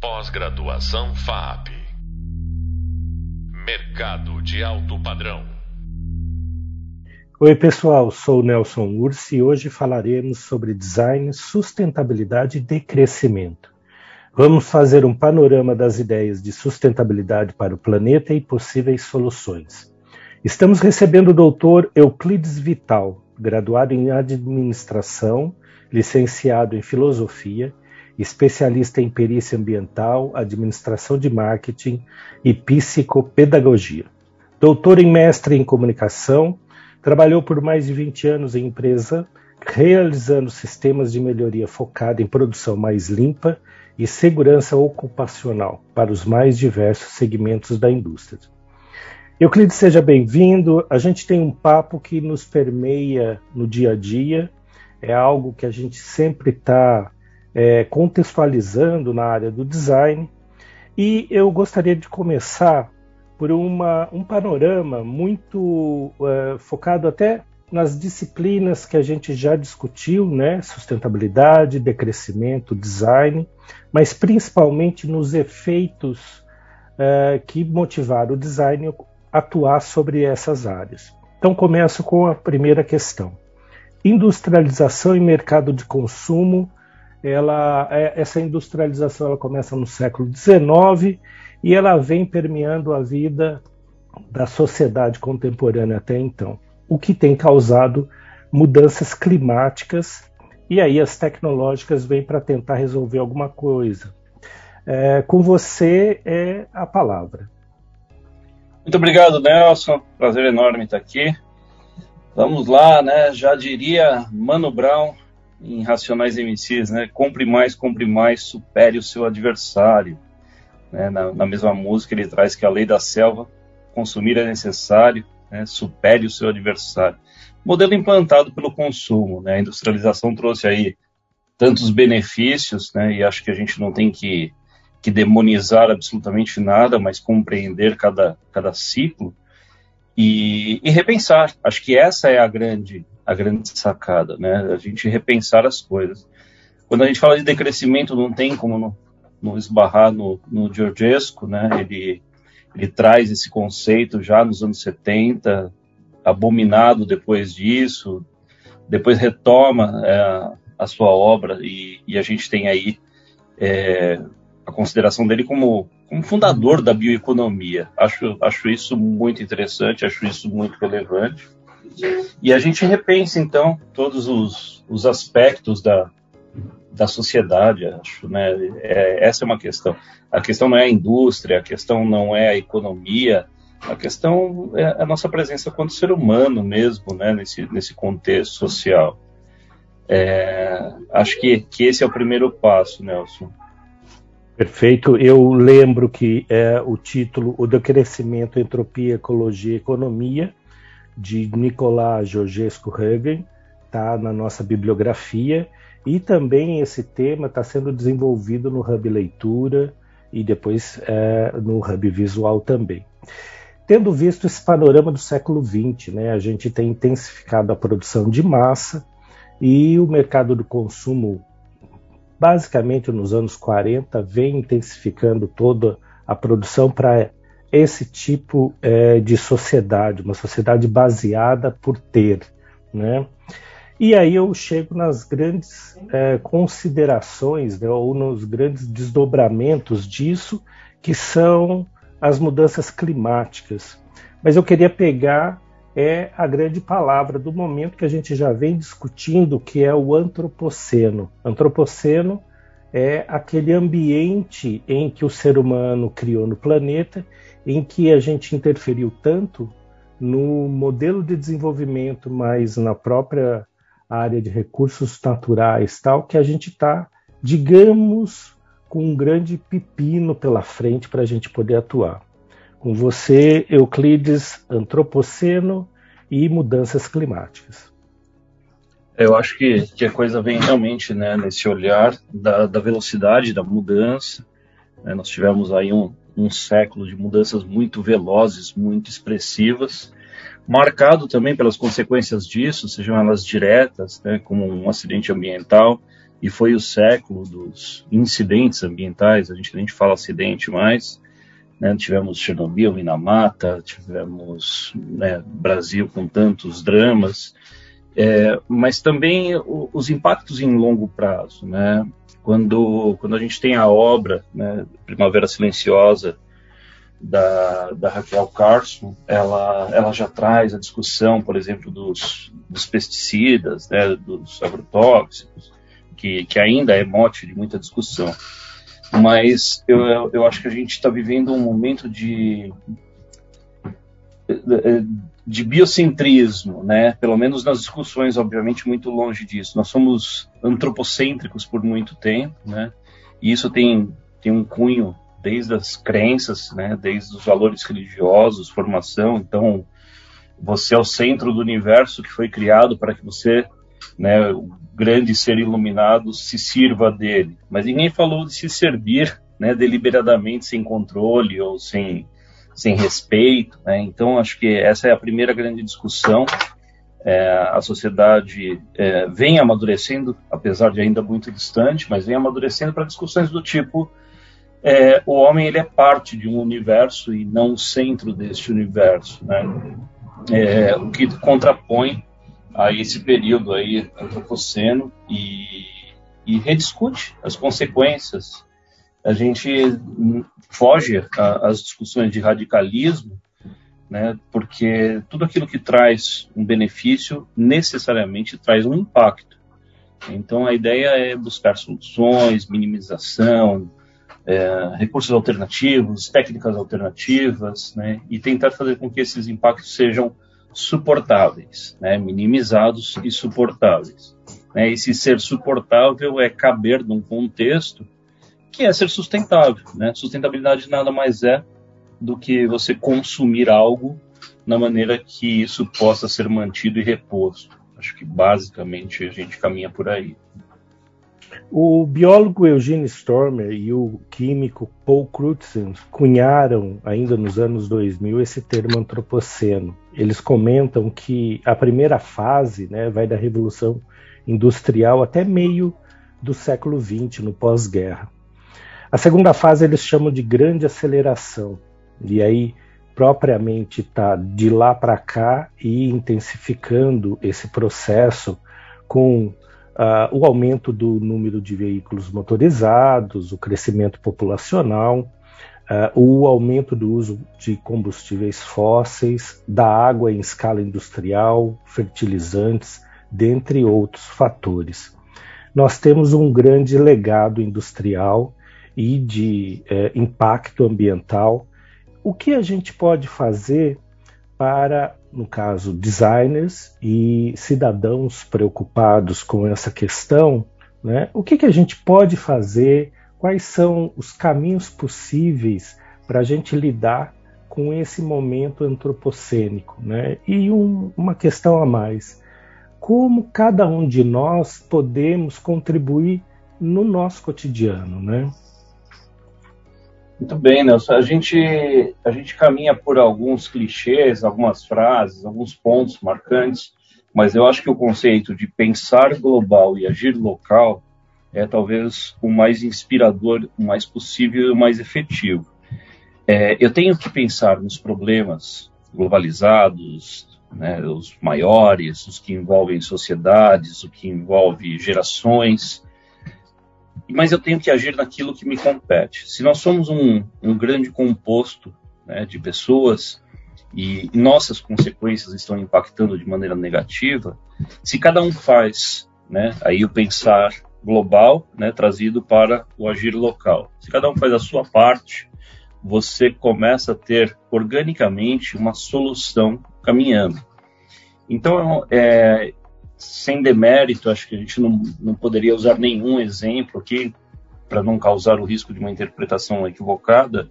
Pós-graduação FAP. Mercado de alto padrão. Oi, pessoal, sou Nelson Ursi e hoje falaremos sobre design, sustentabilidade e decrescimento. Vamos fazer um panorama das ideias de sustentabilidade para o planeta e possíveis soluções. Estamos recebendo o doutor Euclides Vital, graduado em administração, licenciado em filosofia, especialista em perícia ambiental, administração de marketing e psicopedagogia. Doutor em mestre em comunicação, trabalhou por mais de 20 anos em empresa, realizando sistemas de melhoria focada em produção mais limpa e segurança ocupacional para os mais diversos segmentos da indústria. Euclides, seja bem-vindo. A gente tem um papo que nos permeia no dia a dia, é algo que a gente sempre está é, contextualizando na área do design. E eu gostaria de começar por uma, um panorama muito é, focado até nas disciplinas que a gente já discutiu, né? Sustentabilidade, decrescimento, design, mas principalmente nos efeitos é, que motivaram o design atuar sobre essas áreas. Então, começo com a primeira questão. Industrialização e mercado de consumo. Ela, é, essa industrialização ela começa no século XIX e ela vem permeando a vida da sociedade contemporânea até então, o que tem causado mudanças climáticas e aí as tecnológicas vêm para tentar resolver alguma coisa. É, com você é a palavra. Muito obrigado, Nelson. Prazer enorme estar aqui. Vamos lá, né? Já diria Mano Brown em Racionais MCs, né? Compre mais, compre mais, supere o seu adversário. Né? Na, na, mesma música ele traz que a lei da selva, consumir é necessário, né? supere o seu adversário. Modelo implantado pelo consumo, né? A industrialização trouxe aí tantos benefícios, né? E acho que a gente não tem que que demonizar absolutamente nada, mas compreender cada, cada ciclo e, e, repensar. Acho que essa é a grande, a grande sacada, né? A gente repensar as coisas. Quando a gente fala de decrescimento, não tem como não, não esbarrar no, no Georgescu, né? Ele, ele traz esse conceito já nos anos 70, abominado depois disso, depois retoma é, a sua obra e, e, a gente tem aí é, a consideração dele como, como fundador da bioeconomia. Acho, acho isso muito interessante, acho isso muito relevante. E a gente repensa, então, todos os, os aspectos da, da sociedade, acho, né? É, essa é uma questão. A questão não é a indústria, a questão não é a economia, a questão é a nossa presença quanto ser humano mesmo, né? Nesse, nesse contexto social. É, acho que, que esse é o primeiro passo, Nelson. Perfeito. Eu lembro que é o título O Decrescimento, Entropia, Ecologia Economia, de Nicolás Georgescu Hagen, está na nossa bibliografia. E também esse tema está sendo desenvolvido no Hub Leitura e depois é, no Hub Visual também. Tendo visto esse panorama do século XX, né, a gente tem intensificado a produção de massa e o mercado do consumo basicamente nos anos 40, vem intensificando toda a produção para esse tipo é, de sociedade, uma sociedade baseada por ter. Né? E aí eu chego nas grandes é, considerações, né, ou nos grandes desdobramentos disso, que são as mudanças climáticas. Mas eu queria pegar é a grande palavra do momento que a gente já vem discutindo, que é o antropoceno. Antropoceno é aquele ambiente em que o ser humano criou no planeta, em que a gente interferiu tanto no modelo de desenvolvimento, mas na própria área de recursos naturais, tal, que a gente está, digamos, com um grande pepino pela frente para a gente poder atuar. Com você, Euclides, Antropoceno e mudanças climáticas. Eu acho que, que a coisa vem realmente né, nesse olhar da, da velocidade da mudança. Né? Nós tivemos aí um, um século de mudanças muito velozes, muito expressivas, marcado também pelas consequências disso, sejam elas diretas, né, como um acidente ambiental, e foi o século dos incidentes ambientais, a gente nem fala acidente mais, né? tivemos Chernobyl, Minamata, tivemos né, Brasil com tantos dramas, é, mas também o, os impactos em longo prazo, né? Quando, quando a gente tem a obra, né, Primavera Silenciosa, da, da Raquel Carson, ela, ela já traz a discussão, por exemplo, dos, dos pesticidas, né, dos agrotóxicos, que, que ainda é mote de muita discussão. Mas eu, eu acho que a gente está vivendo um momento de, de biocentrismo, né? Pelo menos nas discussões, obviamente, muito longe disso. Nós somos antropocêntricos por muito tempo, né? E isso tem, tem um cunho desde as crenças, né? Desde os valores religiosos, formação. Então, você é o centro do universo que foi criado para que você, né? O grande ser iluminado se sirva dele. Mas ninguém falou de se servir, né? Deliberadamente, sem controle ou sem sem respeito. Né? Então, acho que essa é a primeira grande discussão. É, a sociedade é, vem amadurecendo, apesar de ainda muito distante, mas vem amadurecendo para discussões do tipo: é, o homem ele é parte de um universo e não o centro deste universo, né? É, o que contrapõe a esse período aí antropoceno e, e rediscute as consequências a gente foge às discussões de radicalismo, né, porque tudo aquilo que traz um benefício necessariamente traz um impacto. Então a ideia é buscar soluções, minimização, é, recursos alternativos, técnicas alternativas, né, e tentar fazer com que esses impactos sejam suportáveis, né, minimizados e suportáveis. Né, esse ser suportável é caber num contexto que é ser sustentável. Né? Sustentabilidade nada mais é do que você consumir algo na maneira que isso possa ser mantido e reposto. Acho que basicamente a gente caminha por aí. O biólogo Eugene Stormer e o químico Paul Crutzen cunharam, ainda nos anos 2000, esse termo antropoceno. Eles comentam que a primeira fase né, vai da Revolução Industrial até meio do século XX, no pós-guerra. A segunda fase eles chamam de grande aceleração, e aí propriamente está de lá para cá e intensificando esse processo com uh, o aumento do número de veículos motorizados, o crescimento populacional, uh, o aumento do uso de combustíveis fósseis, da água em escala industrial, fertilizantes, dentre outros fatores. Nós temos um grande legado industrial e de é, impacto ambiental. O que a gente pode fazer para, no caso, designers e cidadãos preocupados com essa questão? Né? O que, que a gente pode fazer? Quais são os caminhos possíveis para a gente lidar com esse momento antropocênico? Né? E um, uma questão a mais: como cada um de nós podemos contribuir no nosso cotidiano? Né? Muito bem, Nelson. A gente, a gente caminha por alguns clichês, algumas frases, alguns pontos marcantes, mas eu acho que o conceito de pensar global e agir local é talvez o mais inspirador, o mais possível e o mais efetivo. É, eu tenho que pensar nos problemas globalizados, né, os maiores, os que envolvem sociedades, o que envolve gerações, mas eu tenho que agir naquilo que me compete. Se nós somos um, um grande composto né, de pessoas e nossas consequências estão impactando de maneira negativa, se cada um faz, né, aí o pensar global, né, trazido para o agir local. Se cada um faz a sua parte, você começa a ter organicamente uma solução caminhando. Então, é, sem demérito, acho que a gente não, não poderia usar nenhum exemplo aqui para não causar o risco de uma interpretação equivocada,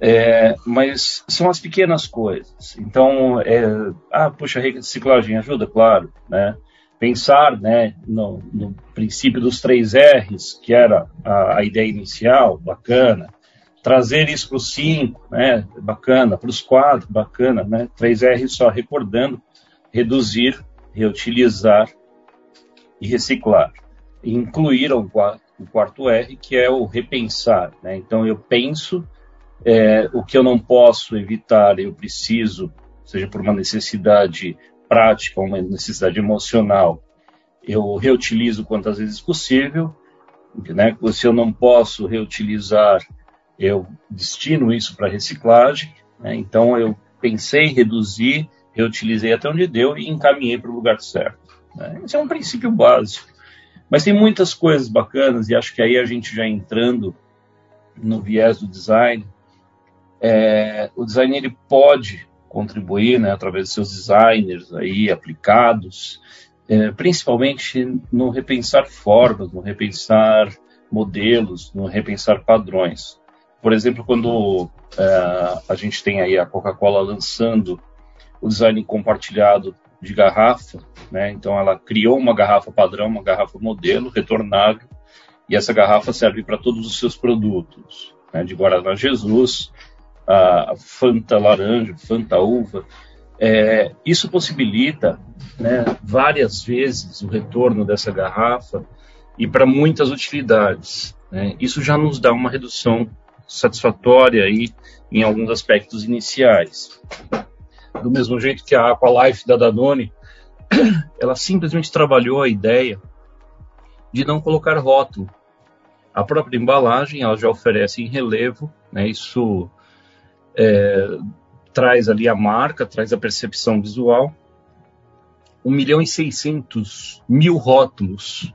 é, mas são as pequenas coisas. Então, é, ah, puxa, reciclagem ajuda, claro, né? Pensar, né, no, no princípio dos três R's, que era a, a ideia inicial, bacana. Trazer isso para os cinco, né, bacana. Para os quatro, bacana, né? Três R's só recordando, reduzir reutilizar e reciclar. incluir o quarto R, que é o repensar. Né? Então, eu penso é, o que eu não posso evitar, eu preciso, seja por uma necessidade prática, uma necessidade emocional, eu reutilizo quantas vezes possível. Né? Se eu não posso reutilizar, eu destino isso para reciclagem. Né? Então, eu pensei, reduzi, reutilizei até onde deu e encaminhei para o lugar certo. Né? Esse é um princípio básico. Mas tem muitas coisas bacanas, e acho que aí a gente já entrando no viés do design, é, o design ele pode contribuir né, através de seus designers aí aplicados, é, principalmente no repensar formas, no repensar modelos, no repensar padrões. Por exemplo, quando é, a gente tem aí a Coca-Cola lançando o design compartilhado de garrafa, né? Então ela criou uma garrafa padrão, uma garrafa modelo, retornável, e essa garrafa serve para todos os seus produtos, né? de Guaraná Jesus, a Fanta laranja, Fanta uva. É, isso possibilita né, várias vezes o retorno dessa garrafa e para muitas utilidades. Né? Isso já nos dá uma redução satisfatória aí em alguns aspectos iniciais do mesmo jeito que a Aqualife da Danone, ela simplesmente trabalhou a ideia de não colocar rótulo. A própria embalagem ela já oferece em relevo, né, isso é, traz ali a marca, traz a percepção visual. 1 milhão e 600 mil rótulos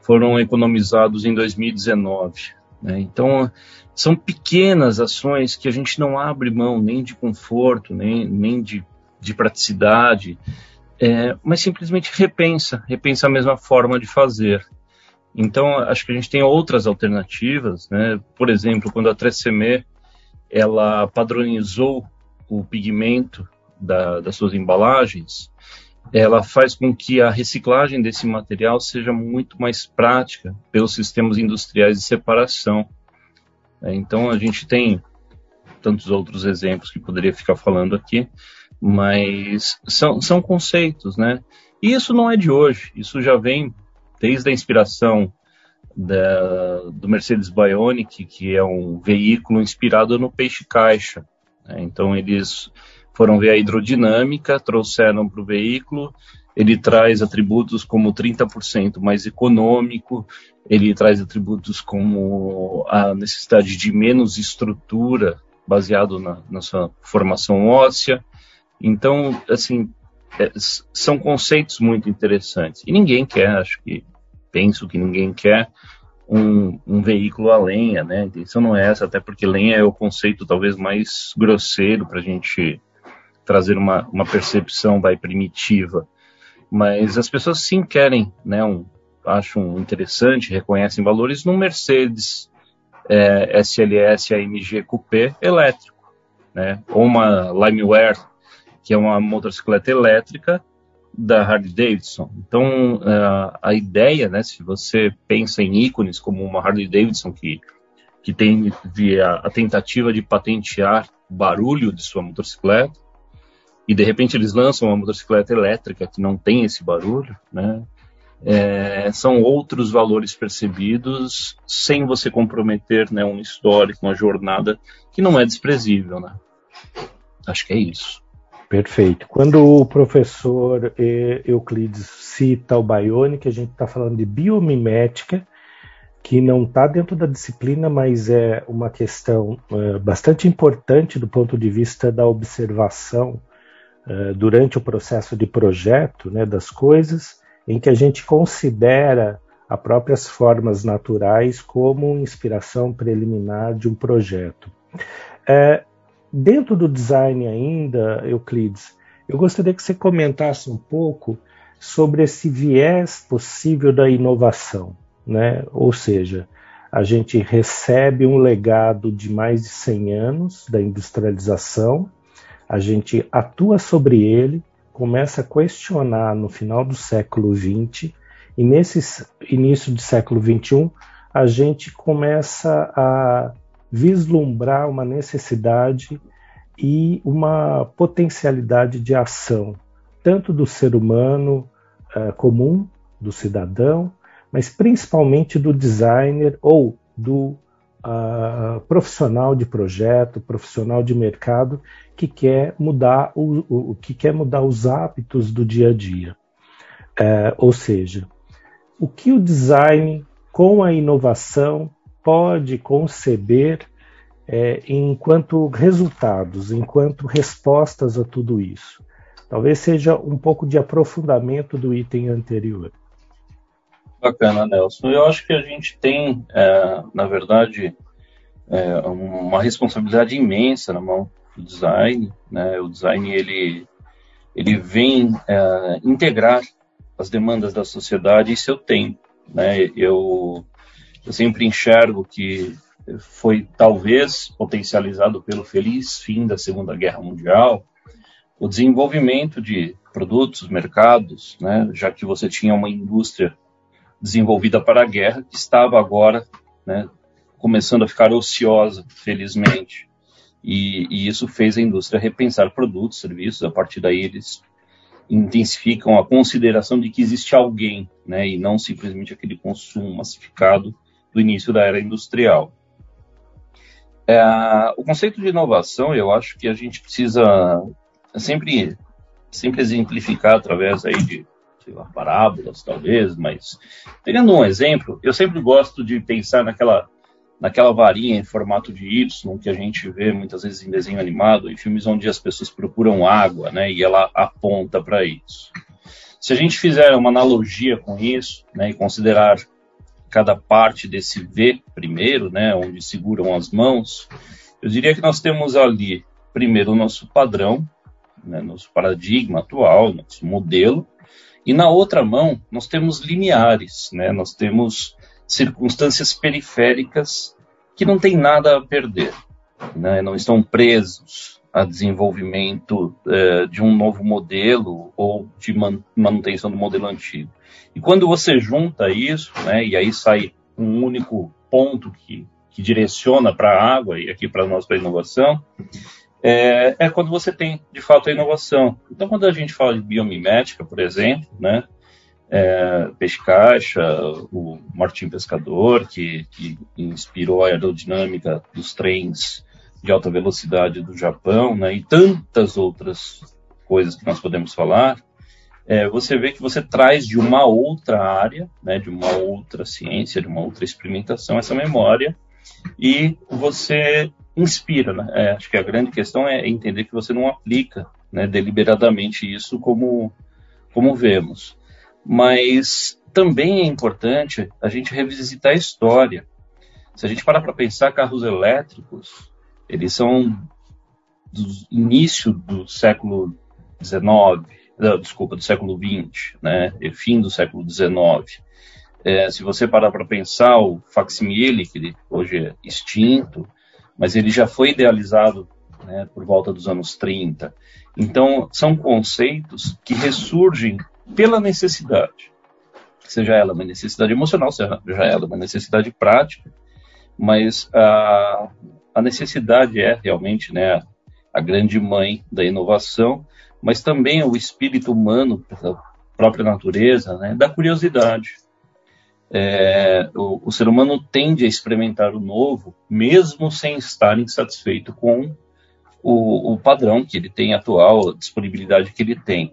foram economizados em 2019. Né? Então, são pequenas ações que a gente não abre mão nem de conforto, nem, nem de, de praticidade, é, mas simplesmente repensa, repensa a mesma forma de fazer. Então, acho que a gente tem outras alternativas, né? Por exemplo, quando a Tresemme ela padronizou o pigmento da, das suas embalagens, ela faz com que a reciclagem desse material seja muito mais prática pelos sistemas industriais de separação. É, então a gente tem tantos outros exemplos que poderia ficar falando aqui, mas são, são conceitos, né? E isso não é de hoje, isso já vem desde a inspiração da, do Mercedes Bionic, que é um veículo inspirado no peixe-caixa. Né? Então eles foram ver a hidrodinâmica, trouxeram para o veículo ele traz atributos como 30% mais econômico, ele traz atributos como a necessidade de menos estrutura baseado na, na sua formação óssea. Então, assim, é, são conceitos muito interessantes. E ninguém quer, acho que, penso que ninguém quer um, um, veículo a lenha, né? A intenção não é essa, até porque lenha é o conceito talvez mais grosseiro para a gente trazer uma, uma percepção vai primitiva. Mas as pessoas sim querem, né, um, acham interessante, reconhecem valores no Mercedes é, SLS AMG Coupé elétrico, né, ou uma Limeware, que é uma motocicleta elétrica da Harley Davidson. Então, uh, a ideia, né, se você pensa em ícones como uma Harley Davidson que, que tem a, a tentativa de patentear barulho de sua motocicleta, e de repente eles lançam uma motocicleta elétrica que não tem esse barulho, né? É, são outros valores percebidos sem você comprometer né, um histórico, uma jornada que não é desprezível, né? Acho que é isso. Perfeito. Quando o professor Euclides cita o Bionic, a gente está falando de biomimética, que não está dentro da disciplina, mas é uma questão é, bastante importante do ponto de vista da observação eh, durante o processo de projeto né, das coisas, em que a gente considera as próprias formas naturais como inspiração preliminar de um projeto. É, dentro do design ainda, Euclides, eu gostaria que você comentasse um pouco sobre esse viés possível da inovação, né? Ou seja, a gente recebe um legado de mais de 100 anos da industrialização, a gente atua sobre ele, começa a questionar no final do século XX, e nesse início do século XXI, a gente começa a vislumbrar uma necessidade e uma potencialidade de ação, tanto do ser humano uh, comum, do cidadão, mas principalmente do designer ou do uh, profissional de projeto, profissional de mercado que quer mudar o, o que quer mudar os hábitos do dia a dia. É, ou seja, o que o design com a inovação pode conceber é, enquanto resultados, enquanto respostas a tudo isso. Talvez seja um pouco de aprofundamento do item anterior. Bacana, Nelson. Eu acho que a gente tem, é, na verdade, é, uma responsabilidade imensa na mão do design. Né? O design ele, ele vem é, integrar as demandas da sociedade e seu tempo. Né? Eu, eu sempre enxergo que foi talvez potencializado pelo feliz fim da Segunda Guerra Mundial, o desenvolvimento de produtos, mercados, né, já que você tinha uma indústria desenvolvida para a guerra que estava agora né, começando a ficar ociosa, felizmente. E, e, isso fez a indústria repensar produtos, serviços. A partir daí, eles intensificam a consideração de que existe alguém, né, e não simplesmente aquele consumo massificado do início da era industrial. É, o conceito de inovação, eu acho que a gente precisa sempre, sempre exemplificar através aí de sei lá, parábolas, talvez, mas pegando um exemplo, eu sempre gosto de pensar naquela, naquela varinha em formato de Y que a gente vê muitas vezes em desenho animado, em filmes onde as pessoas procuram água, né, e ela aponta para isso. Se a gente fizer uma analogia com isso, né, e considerar cada parte desse V primeiro, né, onde seguram as mãos, eu diria que nós temos ali, primeiro, o nosso padrão, né, nosso paradigma atual, nosso modelo, e na outra mão, nós temos limiares, né? nós temos circunstâncias periféricas que não têm nada a perder, né? não estão presos a desenvolvimento eh, de um novo modelo ou de man manutenção do modelo antigo. E quando você junta isso, né, e aí sai um único ponto que, que direciona para a água e aqui para nós para a inovação, é, é, quando você tem, de fato, a inovação. Então, quando a gente fala de biomimética, por exemplo, né, é, o Martim Pescador, que, que, inspirou a aerodinâmica dos trens de alta velocidade do Japão, né, e tantas outras coisas que nós podemos falar, é, você vê que você traz de uma outra área, né, de uma outra ciência, de uma outra experimentação, essa memória, e você inspira, né? É, acho que a grande questão é entender que você não aplica né, deliberadamente isso como, como vemos. Mas também é importante a gente revisitar a história. Se a gente parar para pensar, carros elétricos, eles são do início do século XIX, desculpa, do século XX, né, e fim do século XIX. É, se você parar para pensar, o facsimile, que hoje é extinto, mas ele já foi idealizado né, por volta dos anos 30. Então, são conceitos que ressurgem pela necessidade, seja ela uma necessidade emocional, seja ela uma necessidade prática, mas a, a necessidade é realmente né, a grande mãe da inovação, mas também o espírito humano, pela própria natureza, né, da curiosidade é, o, o, ser humano tende a experimentar o novo, mesmo sem estar insatisfeito com o, o, padrão que ele tem atual, a disponibilidade que ele tem.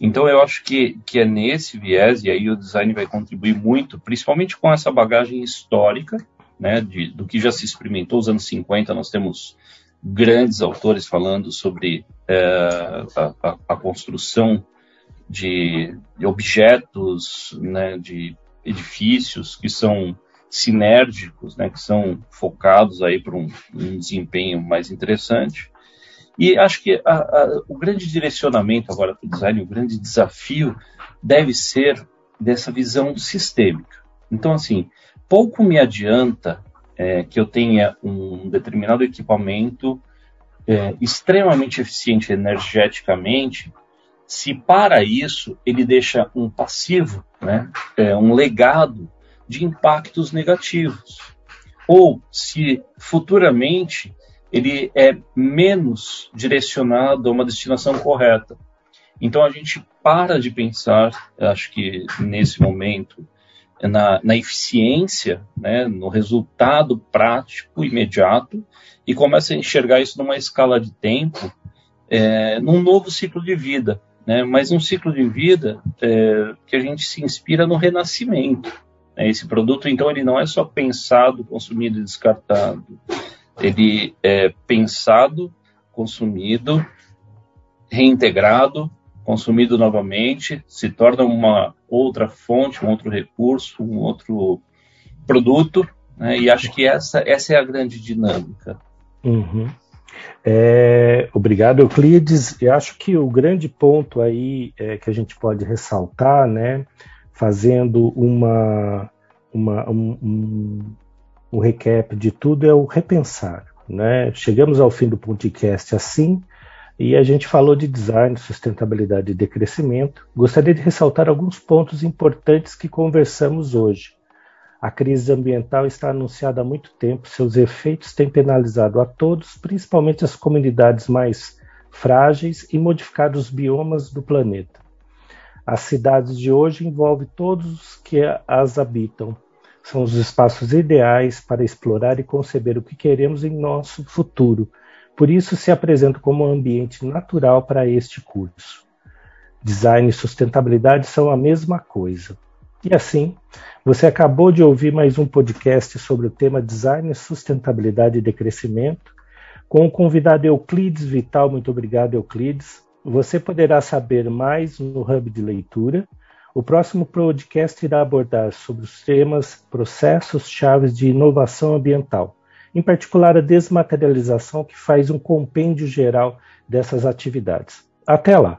Então, eu acho que, que é nesse viés, e aí o design vai contribuir muito, principalmente com essa bagagem histórica, né, de, do que já se experimentou. Os anos 50, nós temos grandes autores falando sobre é, a, a, a, construção de, de objetos, né, de edifícios que são sinérgicos, né, que são focados aí para um, um, desempenho mais interessante. E acho que a, a, o grande direcionamento agora para o design, o grande desafio deve ser dessa visão sistêmica. Então, assim, pouco me adianta é, que eu tenha um determinado equipamento é, extremamente eficiente energeticamente se para isso ele deixa um passivo, né, é, um legado de impactos negativos, ou se futuramente ele é menos direcionado a uma destinação correta. Então a gente para de pensar, acho que nesse momento, na, na eficiência, né, no resultado prático, imediato, e começa a enxergar isso numa escala de tempo, é, num novo ciclo de vida. Né, mas um ciclo de vida é, que a gente se inspira no renascimento. Né, esse produto, então, ele não é só pensado, consumido e descartado. Ele é pensado, consumido, reintegrado, consumido novamente, se torna uma outra fonte, um outro recurso, um outro produto, né? e acho que essa, essa é a grande dinâmica. Uhum. É, obrigado, Euclides. Eu acho que o grande ponto aí é, que a gente pode ressaltar, né, fazendo uma, uma um, um, um recap de tudo, é o repensar. Né? Chegamos ao fim do podcast assim, e a gente falou de design, sustentabilidade e decrescimento. Gostaria de ressaltar alguns pontos importantes que conversamos hoje. A crise ambiental está anunciada há muito tempo, seus efeitos têm penalizado a todos, principalmente as comunidades mais frágeis e modificado os biomas do planeta. As cidades de hoje envolvem todos os que as habitam. São os espaços ideais para explorar e conceber o que queremos em nosso futuro por isso se apresenta como um ambiente natural para este curso. Design e sustentabilidade são a mesma coisa. E assim, você acabou de ouvir mais um podcast sobre o tema Design, Sustentabilidade e Decrescimento, com o convidado Euclides Vital. Muito obrigado, Euclides. Você poderá saber mais no Hub de Leitura. O próximo podcast irá abordar sobre os temas processos chaves de inovação ambiental em particular a desmaterialização, que faz um compêndio geral dessas atividades. Até lá!